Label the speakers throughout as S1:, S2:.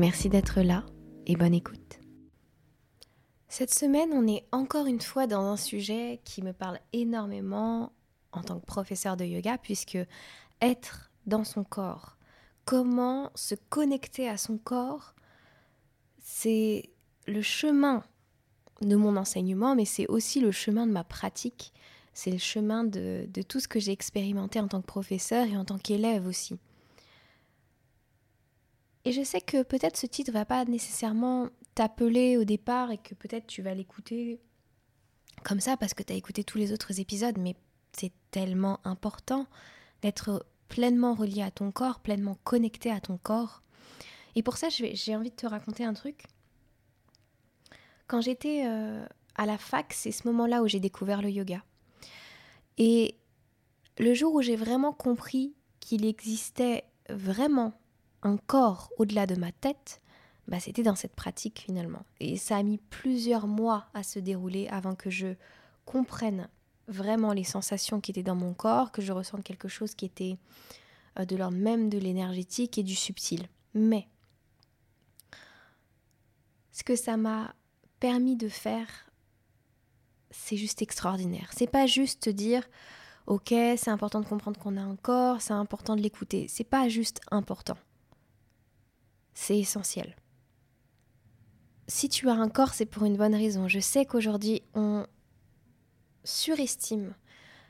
S1: Merci d'être là et bonne écoute. Cette semaine, on est encore une fois dans un sujet qui me parle énormément en tant que professeur de yoga, puisque être dans son corps, comment se connecter à son corps, c'est le chemin de mon enseignement, mais c'est aussi le chemin de ma pratique, c'est le chemin de, de tout ce que j'ai expérimenté en tant que professeur et en tant qu'élève aussi. Et je sais que peut-être ce titre va pas nécessairement t'appeler au départ et que peut-être tu vas l'écouter comme ça parce que tu as écouté tous les autres épisodes, mais c'est tellement important d'être pleinement relié à ton corps, pleinement connecté à ton corps. Et pour ça, j'ai envie de te raconter un truc. Quand j'étais euh, à la fac, c'est ce moment-là où j'ai découvert le yoga. Et le jour où j'ai vraiment compris qu'il existait vraiment un corps au-delà de ma tête, bah, c'était dans cette pratique finalement. Et ça a mis plusieurs mois à se dérouler avant que je comprenne vraiment les sensations qui étaient dans mon corps, que je ressente quelque chose qui était euh, de l'ordre même de l'énergétique et du subtil. Mais ce que ça m'a permis de faire, c'est juste extraordinaire. C'est pas juste dire ok, c'est important de comprendre qu'on a un corps, c'est important de l'écouter. C'est pas juste important c'est essentiel. Si tu as un corps, c'est pour une bonne raison. Je sais qu'aujourd'hui, on surestime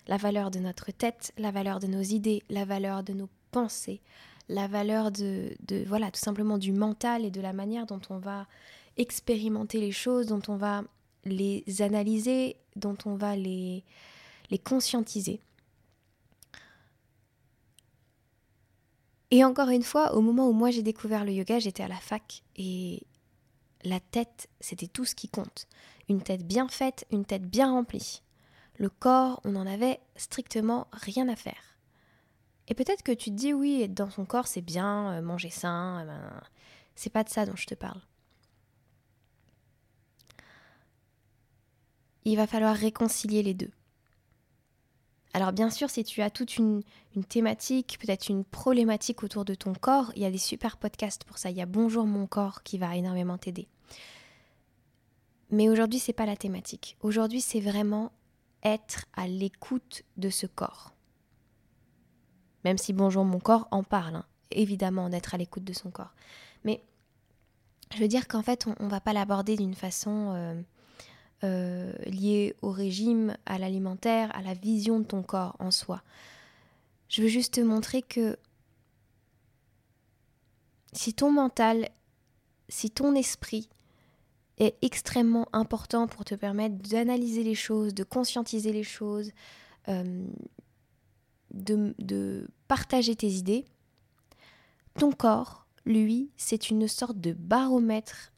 S1: la valeur de notre tête, la valeur de nos idées, la valeur de nos pensées, la valeur de, voilà, tout simplement du mental et de la manière dont on va expérimenter les choses, dont on va les analyser, dont on va les, les conscientiser. Et encore une fois, au moment où moi j'ai découvert le yoga, j'étais à la fac et la tête, c'était tout ce qui compte. Une tête bien faite, une tête bien remplie. Le corps, on n'en avait strictement rien à faire. Et peut-être que tu te dis oui, être dans son corps, c'est bien, euh, manger sain, eh ben, c'est pas de ça dont je te parle. Il va falloir réconcilier les deux. Alors bien sûr, si tu as toute une, thématique, peut-être une problématique autour de ton corps, il y a des super podcasts pour ça. Il y a Bonjour mon corps qui va énormément t'aider. Mais aujourd'hui, c'est pas la thématique. Aujourd'hui, c'est vraiment être à l'écoute de ce corps. Même si Bonjour mon corps en parle, hein. évidemment, d'être à l'écoute de son corps. Mais je veux dire qu'en fait, on ne va pas l'aborder d'une façon euh, euh, lié au régime, à l'alimentaire, à la vision de ton corps en soi. Je veux juste te montrer que si ton mental, si ton esprit est extrêmement important pour te permettre d'analyser les choses, de conscientiser les choses, euh, de partager tes idées, ton corps, lui, c'est une sorte de baromètre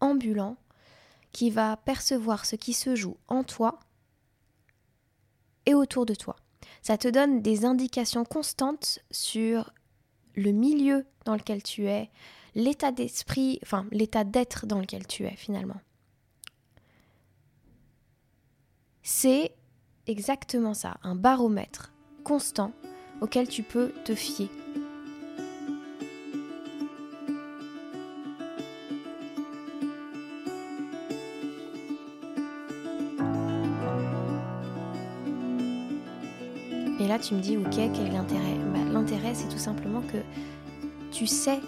S1: ambulant qui va percevoir ce qui se joue en toi et autour de toi. Ça te donne des indications constantes sur le milieu dans lequel tu es, l'état d'esprit, enfin l'état d'être dans lequel tu es finalement. C'est exactement ça, un baromètre constant auquel tu peux te fier. Tu me dis, ok, quel est l'intérêt bah, L'intérêt, c'est tout simplement que tu sais,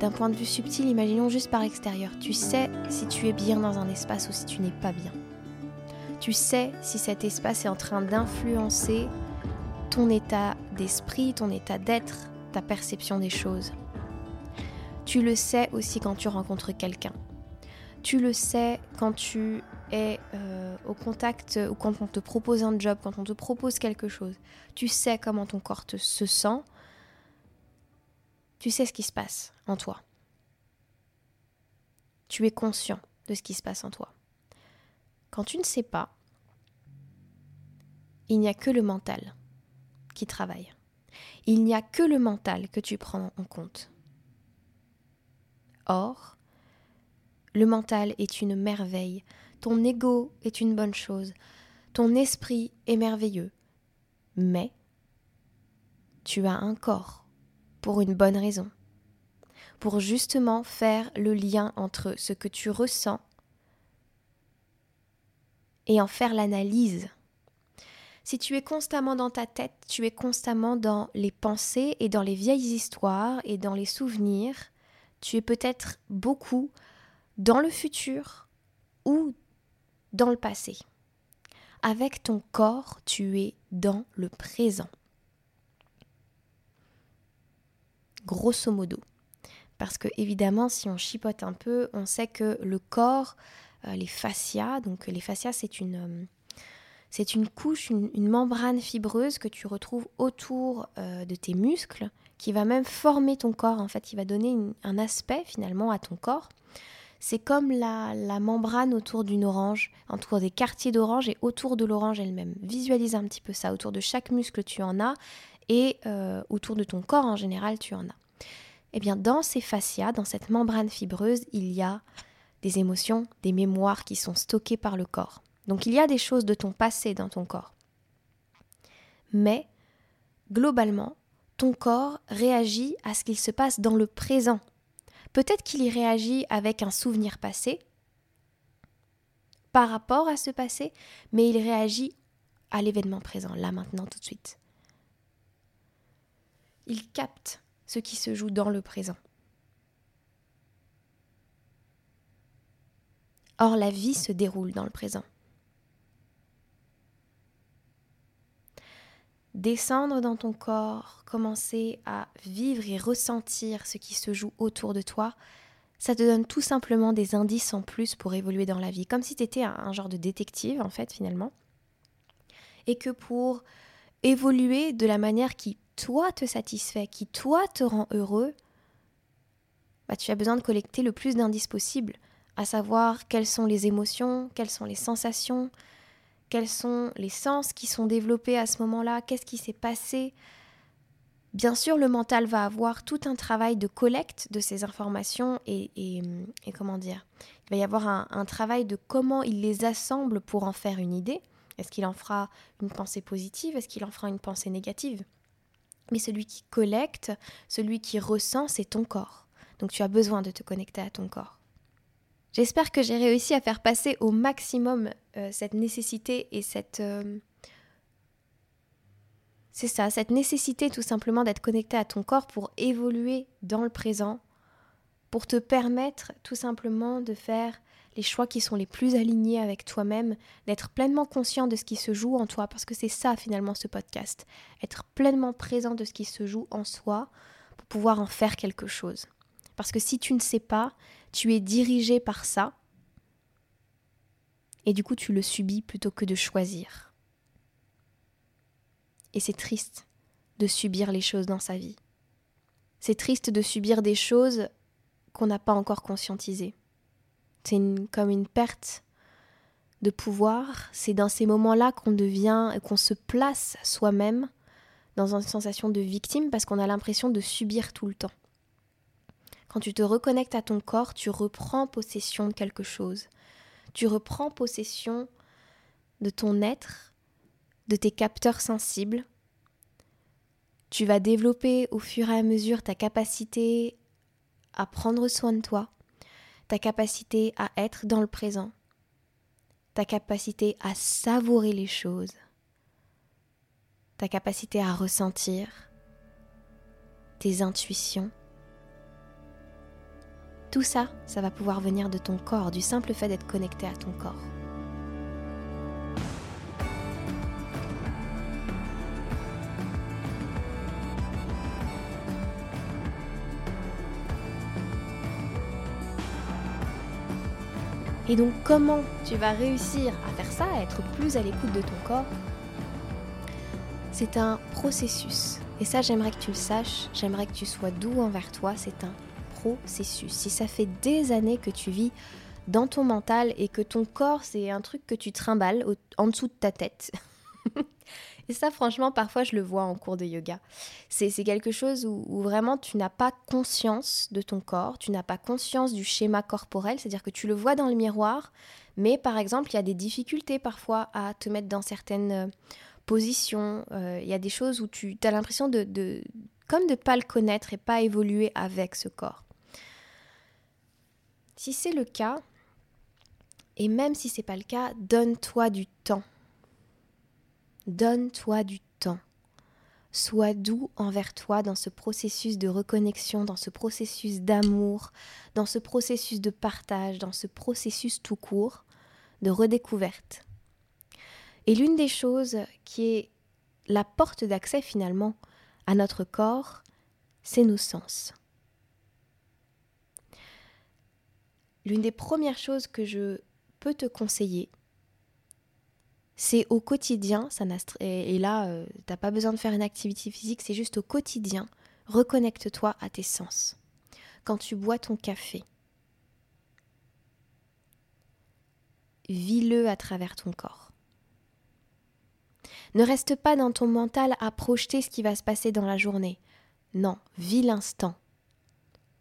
S1: d'un point de vue subtil, imaginons juste par l'extérieur, tu sais si tu es bien dans un espace ou si tu n'es pas bien. Tu sais si cet espace est en train d'influencer ton état d'esprit, ton état d'être, ta perception des choses. Tu le sais aussi quand tu rencontres quelqu'un. Tu le sais quand tu es au contact ou quand on te propose un job, quand on te propose quelque chose. Tu sais comment ton corps te, se sent. tu sais ce qui se passe en toi. Tu es conscient de ce qui se passe en toi. Quand tu ne sais pas, il n'y a que le mental qui travaille. Il n'y a que le mental que tu prends en compte. Or, le mental est une merveille, ton ego est une bonne chose, ton esprit est merveilleux, mais tu as un corps pour une bonne raison, pour justement faire le lien entre ce que tu ressens et en faire l'analyse. Si tu es constamment dans ta tête, tu es constamment dans les pensées et dans les vieilles histoires et dans les souvenirs, tu es peut-être beaucoup dans le futur ou dans le passé. Avec ton corps, tu es dans le présent. Grosso modo. Parce que évidemment, si on chipote un peu, on sait que le corps, euh, les fascias, donc les fascias, c'est une, euh, couche, une, membrane fibreuse que tu retrouves autour euh, de tes muscles, qui va même former ton corps, en fait, qui va donner un aspect finalement à ton corps. C'est comme la, membrane autour d'une orange, autour des quartiers d'orange et autour de l'orange elle-même. Visualise un petit peu ça. Autour de chaque muscle, tu en as et euh, autour de ton corps en général, tu en as. Eh bien, dans ces fascias, dans cette membrane fibreuse, il y a des émotions, des mémoires qui sont stockées par le corps. Donc, il y a des choses de ton passé dans ton corps. Mais, globalement, ton corps réagit à ce qu'il se passe dans le présent, Peut-être qu'il y réagit avec un souvenir passé par rapport à ce passé, mais il réagit à l'événement présent, là maintenant, tout de suite. Il capte ce qui se joue dans le présent. Or, la vie se déroule dans le présent. Descendre dans ton corps, commencer à vivre et ressentir ce qui se joue autour de toi, ça te donne tout simplement des indices en plus pour évoluer dans la vie, comme si tu étais un, genre de détective en fait finalement. Et que pour évoluer de la manière qui toi te satisfait, qui toi te rend heureux, bah, tu as besoin de collecter le plus d'indices possible, à savoir quelles sont les émotions, quelles sont les sensations, quels sont les sens qui sont développés à ce moment-là, qu'est-ce qui s'est passé. Bien sûr, le mental va avoir tout un travail de collecte de ces informations et, comment dire, il va y avoir un, travail de comment il les assemble pour en faire une idée. Est-ce qu'il en fera une pensée positive? Est-ce qu'il en fera une pensée négative? Mais celui qui collecte, celui qui ressent, c'est ton corps. Donc tu as besoin de te connecter à ton corps. J'espère que j'ai réussi à faire passer au maximum euh, cette nécessité et cette... Euh, c'est ça, cette nécessité tout simplement d'être connecté à ton corps pour évoluer dans le présent, pour te permettre tout simplement de faire les choix qui sont les plus alignés avec toi-même, d'être pleinement conscient de ce qui se joue en toi, parce que c'est ça finalement ce podcast, être pleinement présent de ce qui se joue en soi pour pouvoir en faire quelque chose. Parce que si tu ne sais pas, tu es dirigé par ça, et du coup tu le subis plutôt que de choisir. Et c'est triste de subir les choses dans sa vie. C'est triste de subir des choses qu'on n'a pas encore conscientisées. C'est comme une perte de pouvoir. C'est dans ces moments-là qu'on devient, qu'on se place soi-même dans une sensation de victime parce qu'on a l'impression de subir tout le temps. Quand tu te reconnectes à ton corps, tu reprends possession de quelque chose. Tu reprends possession de ton être, de tes capteurs sensibles. Tu vas développer au fur et à mesure ta capacité à prendre soin de toi, ta capacité à être dans le présent, ta capacité à savourer les choses, ta capacité à ressentir, tes intuitions, tout ça, ça va pouvoir venir de ton corps, du simple fait d'être connecté à ton corps. Et donc comment tu vas réussir à faire ça, à être plus à l'écoute de ton corps? C'est un processus. Et ça, j'aimerais que tu le saches, j'aimerais que tu sois doux envers toi, c'est un processus. Si ça fait des années que tu vis dans ton mental et que ton corps, c'est un truc que tu trimbales en dessous de ta tête. et ça, franchement, parfois, je le vois en cours de yoga. C'est quelque chose où, vraiment tu n'as pas conscience de ton corps, tu n'as pas conscience du schéma corporel, c'est-à-dire que tu le vois dans le miroir, mais par exemple, il y a des difficultés parfois à te mettre dans certaines euh, positions. Euh, il y a des choses où tu as l'impression de, de, comme de pas le connaître et pas évoluer avec ce corps. Si c'est le cas, et même si c'est pas le cas, donne-toi du temps. Donne-toi du temps. Sois doux envers toi dans ce processus de reconnexion, dans ce processus d'amour, dans ce processus de partage, dans ce processus tout court de redécouverte. Et l'une des choses qui est la porte d'accès finalement à notre corps, c'est nos sens. L'une des premières choses que je peux te conseiller, c'est au quotidien, et là, euh, t'as pas besoin de faire une activité physique, c'est juste au quotidien, reconnecte-toi à tes sens. Quand tu bois ton café, vis-le à travers ton corps. Ne reste pas dans ton mental à projeter ce qui va se passer dans la journée. Non, vis l'instant.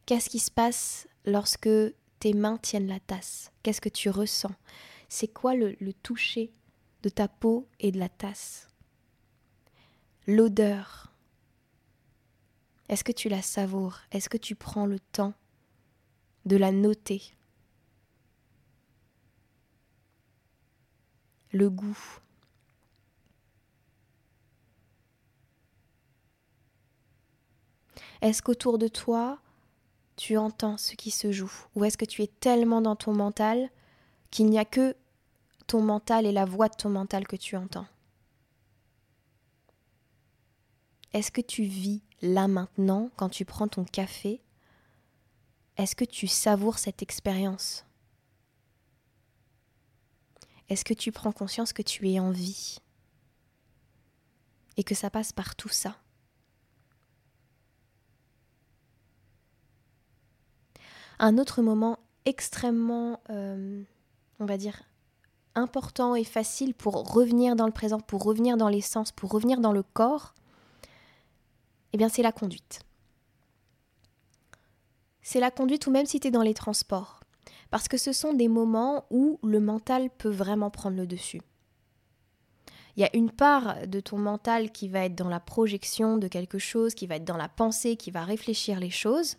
S1: Qu'est-ce qui se passe lorsque tes mains tiennent la tasse. Qu'est-ce que tu ressens? C'est quoi le, toucher de ta peau et de la tasse? L'odeur. Est-ce que tu la savoures? Est-ce que tu prends le temps de la noter? Le goût. Est-ce qu'autour de toi, tu entends ce qui se joue? Ou est-ce que tu es tellement dans ton mental qu'il n'y a que ton mental et la voix de ton mental que tu entends? Est-ce que tu vis là maintenant quand tu prends ton café? Est-ce que tu savoures cette expérience? Est-ce que tu prends conscience que tu es en vie? Et que ça passe par tout ça? Un autre moment extrêmement, euh, on va dire, important et facile pour revenir dans le présent, pour revenir dans l'essence, pour revenir dans le corps, eh bien c'est la conduite. C'est la conduite ou même si tu es dans les transports parce que ce sont des moments où le mental peut vraiment prendre le dessus. Il y a une part de ton mental qui va être dans la projection de quelque chose, qui va être dans la pensée, qui va réfléchir les choses,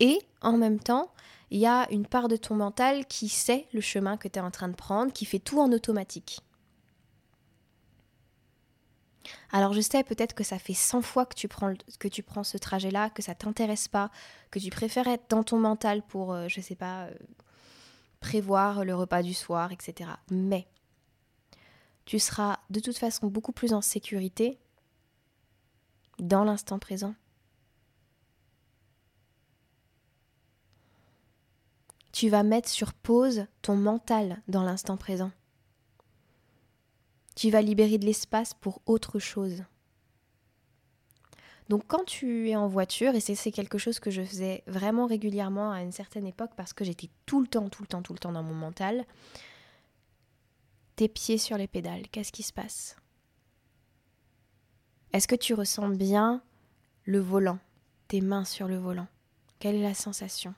S1: et en même temps, il y a une part de ton mental qui sait le chemin que tu es en train de prendre, qui fait tout en automatique. Alors je sais peut-être que ça fait 100 fois que tu prends, ce trajet-là, que ça t'intéresse pas, que tu préfères être dans ton mental pour, je euh, je sais pas, euh, prévoir le repas du soir, etc. Mais tu seras de toute façon beaucoup plus en sécurité dans l'instant présent. Tu vas mettre sur pause ton mental dans l'instant présent. Tu vas libérer de l'espace pour autre chose. Donc quand tu es en voiture, et c'est quelque chose que je faisais vraiment régulièrement à une certaine époque parce que j'étais tout le temps, tout le temps, tout le temps dans mon mental, tes pieds sur les pédales, qu'est-ce qui se passe? Est-ce que tu ressens bien le volant, tes mains sur le volant? Quelle est la sensation?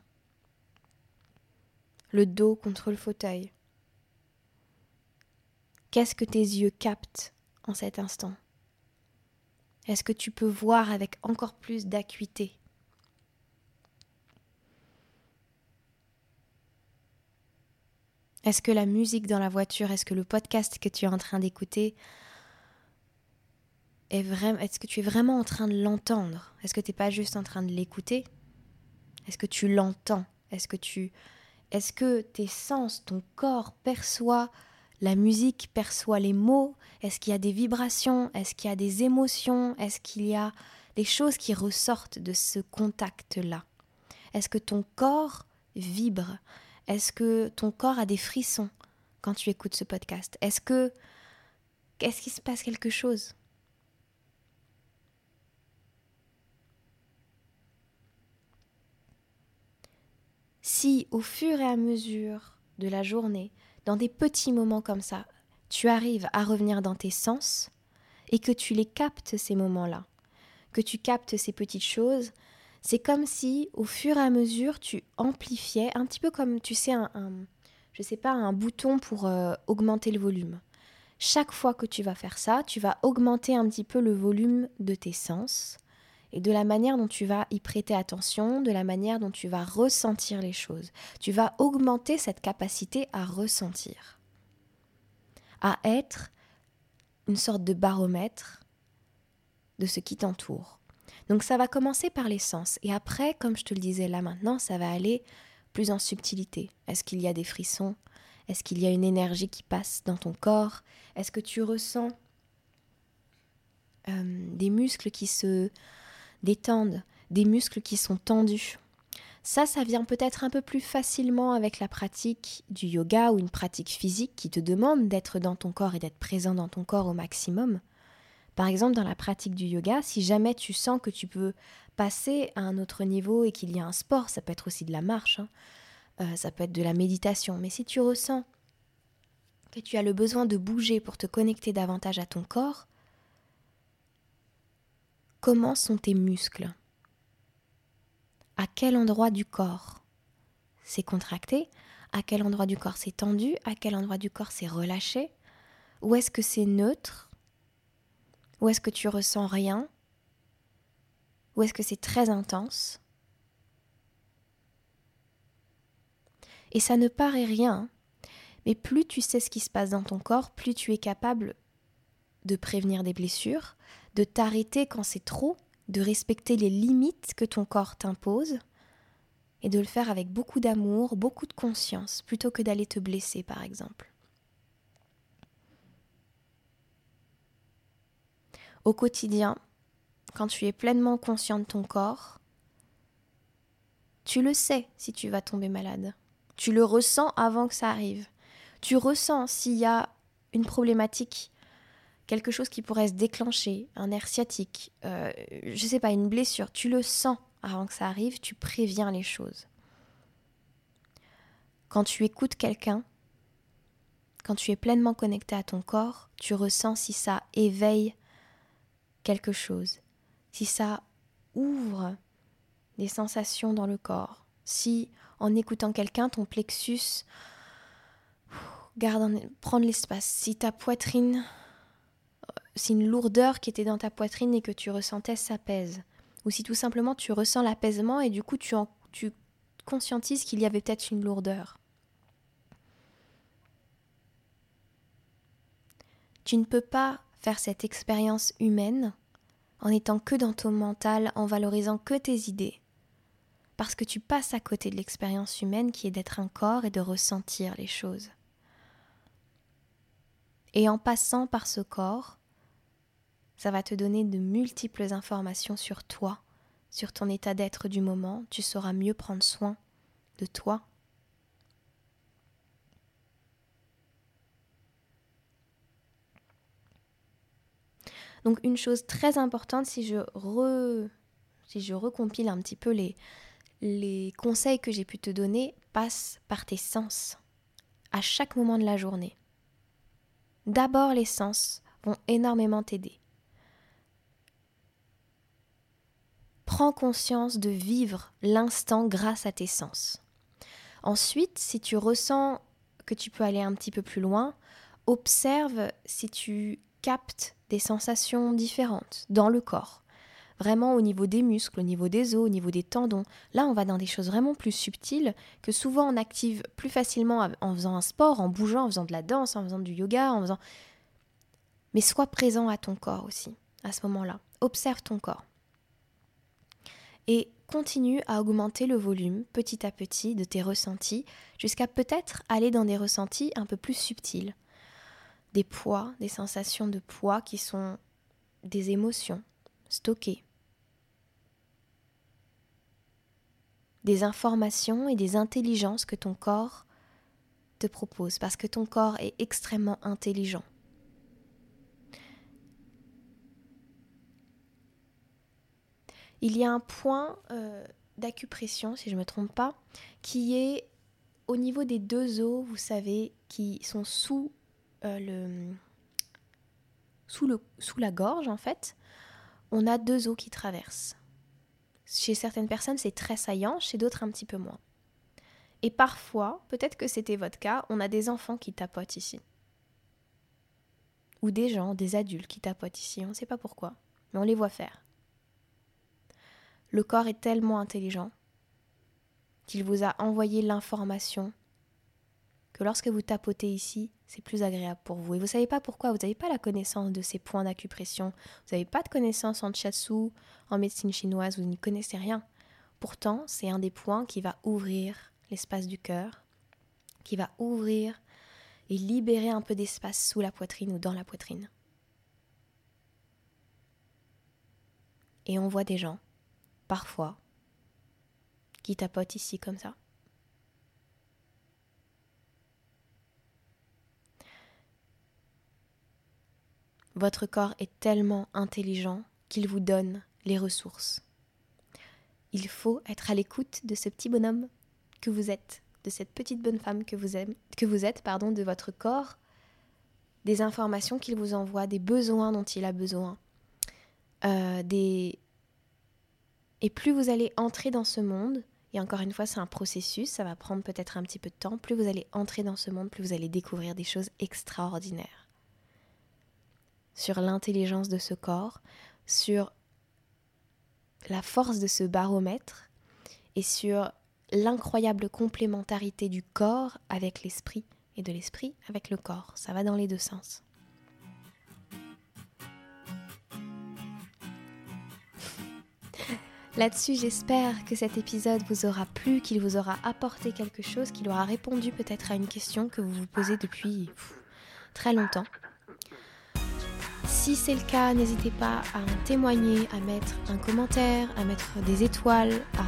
S1: Le dos contre le fauteuil. Qu'est-ce que tes yeux captent en cet instant? Est-ce que tu peux voir avec encore plus d'acuité? Est-ce que la musique dans la voiture, est-ce que le podcast que tu es en train d'écouter est-ce que tu es vraiment en train de l'entendre? Est-ce que tu n'es pas juste en train de l'écouter? Est-ce que tu l'entends? Est-ce que tu est-ce que tes sens, ton corps perçoit la musique perçoit les mots? Est-ce qu'il y a des vibrations? Est-ce qu'il y a des émotions? Est-ce qu'il y a des choses qui ressortent de ce contact-là? Est-ce que ton corps vibre? Est-ce que ton corps a des frissons quand tu écoutes ce podcast? Est-ce que... Est-ce qu'il se passe quelque chose? Si au fur et à mesure de la journée, dans des petits moments comme ça, tu arrives à revenir dans tes sens et que tu les captes ces moments-là, que tu captes ces petites choses, c'est comme si au fur et à mesure tu amplifiais un petit peu comme tu sais un, je sais pas un bouton pour euh, augmenter le volume. Chaque fois que tu vas faire ça, tu vas augmenter un petit peu le volume de tes sens et de la manière dont tu vas y prêter attention, de la manière dont tu vas ressentir les choses. Tu vas augmenter cette capacité à ressentir, à être une sorte de baromètre de ce qui t'entoure. Donc ça va commencer par les sens et après, comme je te le disais là maintenant, ça va aller plus en subtilité. Est-ce qu'il y a des frissons? Est-ce qu'il y a une énergie qui passe dans ton corps? Est-ce que tu ressens euh, des muscles qui se détendent, des muscles qui sont tendus. Ça, ça vient peut-être un peu plus facilement avec la pratique du yoga ou une pratique physique qui te demande d'être dans ton corps et d'être présent dans ton corps au maximum. Par exemple, dans la pratique du yoga, si jamais tu sens que tu peux passer à un autre niveau et qu'il y a un sport, ça peut être aussi de la marche, hein, euh, ça peut être de la méditation, mais si tu ressens que tu as le besoin de bouger pour te connecter davantage à ton corps, Comment sont tes muscles? À quel endroit du corps c'est contracté? À quel endroit du corps c'est tendu? À quel endroit du corps c'est relâché? Ou est-ce que c'est neutre? Ou est-ce que tu ressens rien? Ou est-ce que c'est très intense? Et ça ne paraît rien, mais plus tu sais ce qui se passe dans ton corps, plus tu es capable de prévenir des blessures, de t'arrêter quand c'est trop, de respecter les limites que ton corps t'impose et de le faire avec beaucoup d'amour, beaucoup de conscience, plutôt que d'aller te blesser par exemple. Au quotidien, quand tu es pleinement conscient de ton corps, tu le sais si tu vas tomber malade. Tu le ressens avant que ça arrive. Tu ressens s'il y a une problématique quelque chose qui pourrait se déclencher, un nerf sciatique, euh, je sais pas, une blessure, tu le sens avant que ça arrive, tu préviens les choses. Quand tu écoutes quelqu'un, quand tu es pleinement connecté à ton corps, tu ressens si ça éveille quelque chose, si ça ouvre des sensations dans le corps, si en écoutant quelqu'un, ton plexus garde prend de l'espace, si ta poitrine si une lourdeur qui était dans ta poitrine et que tu ressentais s'apaise, ou si tout simplement tu ressens l'apaisement et du coup tu, tu conscientises qu'il y avait peut-être une lourdeur. Tu ne peux pas faire cette expérience humaine en étant que dans ton mental, en valorisant que tes idées, parce que tu passes à côté de l'expérience humaine qui est d'être un corps et de ressentir les choses. Et en passant par ce corps, ça va te donner de multiples informations sur toi, sur ton état d'être du moment. Tu sauras mieux prendre soin de toi. Donc une chose très importante, si je, si je recompile un petit peu les, les conseils que j'ai pu te donner, passe par tes sens à chaque moment de la journée. D'abord les sens vont énormément t'aider. Prends conscience de vivre l'instant grâce à tes sens. Ensuite, si tu ressens que tu peux aller un petit peu plus loin, observe si tu captes des sensations différentes dans le corps. Vraiment au niveau des muscles, au niveau des os, au niveau des tendons. Là, on va dans des choses vraiment plus subtiles que souvent on active plus facilement en faisant un sport, en bougeant, en faisant de la danse, en faisant du yoga, en faisant... Mais sois présent à ton corps aussi, à ce moment-là. Observe ton corps et continue à augmenter le volume petit à petit de tes ressentis jusqu'à peut-être aller dans des ressentis un peu plus subtils. Des poids, des sensations de poids qui sont des émotions stockées. Des informations et des intelligences que ton corps te propose parce que ton corps est extrêmement intelligent. Il y a un point euh, d'acupression, si je ne me trompe pas, qui est au niveau des deux os, vous savez, qui sont sous, euh, le, sous, le, sous la gorge en fait. On a deux os qui traversent. Chez certaines personnes, c'est très saillant, chez d'autres, un petit peu moins. Et parfois, peut-être que c'était votre cas, on a des enfants qui tapotent ici. Ou des gens, des adultes qui tapotent ici, on ne sait pas pourquoi, mais on les voit faire. Le corps est tellement intelligent qu'il vous a envoyé l'information que lorsque vous tapotez ici, c'est plus agréable pour vous. Et vous ne savez pas pourquoi, vous n'avez pas la connaissance de ces points d'acupression, vous n'avez pas de connaissance en chatsu, en médecine chinoise, vous n'y connaissez rien. Pourtant, c'est un des points qui va ouvrir l'espace du cœur, qui va ouvrir et libérer un peu d'espace sous la poitrine ou dans la poitrine. Et on voit des gens parfois, qui tapote ici comme ça. Votre corps est tellement intelligent qu'il vous donne les ressources. Il faut être à l'écoute de ce petit bonhomme que vous êtes, de cette petite bonne femme que vous, que vous êtes, pardon, de votre corps, des informations qu'il vous envoie, des besoins dont il a besoin, euh, des, et plus vous allez entrer dans ce monde, et encore une fois c'est un processus, ça va prendre peut-être un petit peu de temps, plus vous allez entrer dans ce monde, plus vous allez découvrir des choses extraordinaires. Sur l'intelligence de ce corps, sur la force de ce baromètre et sur l'incroyable complémentarité du corps avec l'esprit et de l'esprit avec le corps. Ça va dans les deux sens. Là-dessus, j'espère que cet épisode vous aura plu, qu'il vous aura apporté quelque chose, qu'il aura répondu peut-être à une question que vous vous posez depuis très longtemps. Si c'est le cas, n'hésitez pas à en témoigner, à mettre un commentaire, à mettre des étoiles, à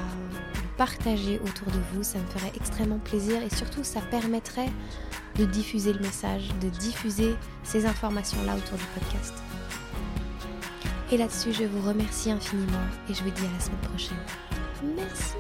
S1: partager autour de vous. Ça me ferait extrêmement plaisir et surtout ça permettrait de diffuser le message, de diffuser ces informations-là autour du podcast. Et là-dessus, je vous remercie infiniment et je vous dis à la semaine prochaine. Merci.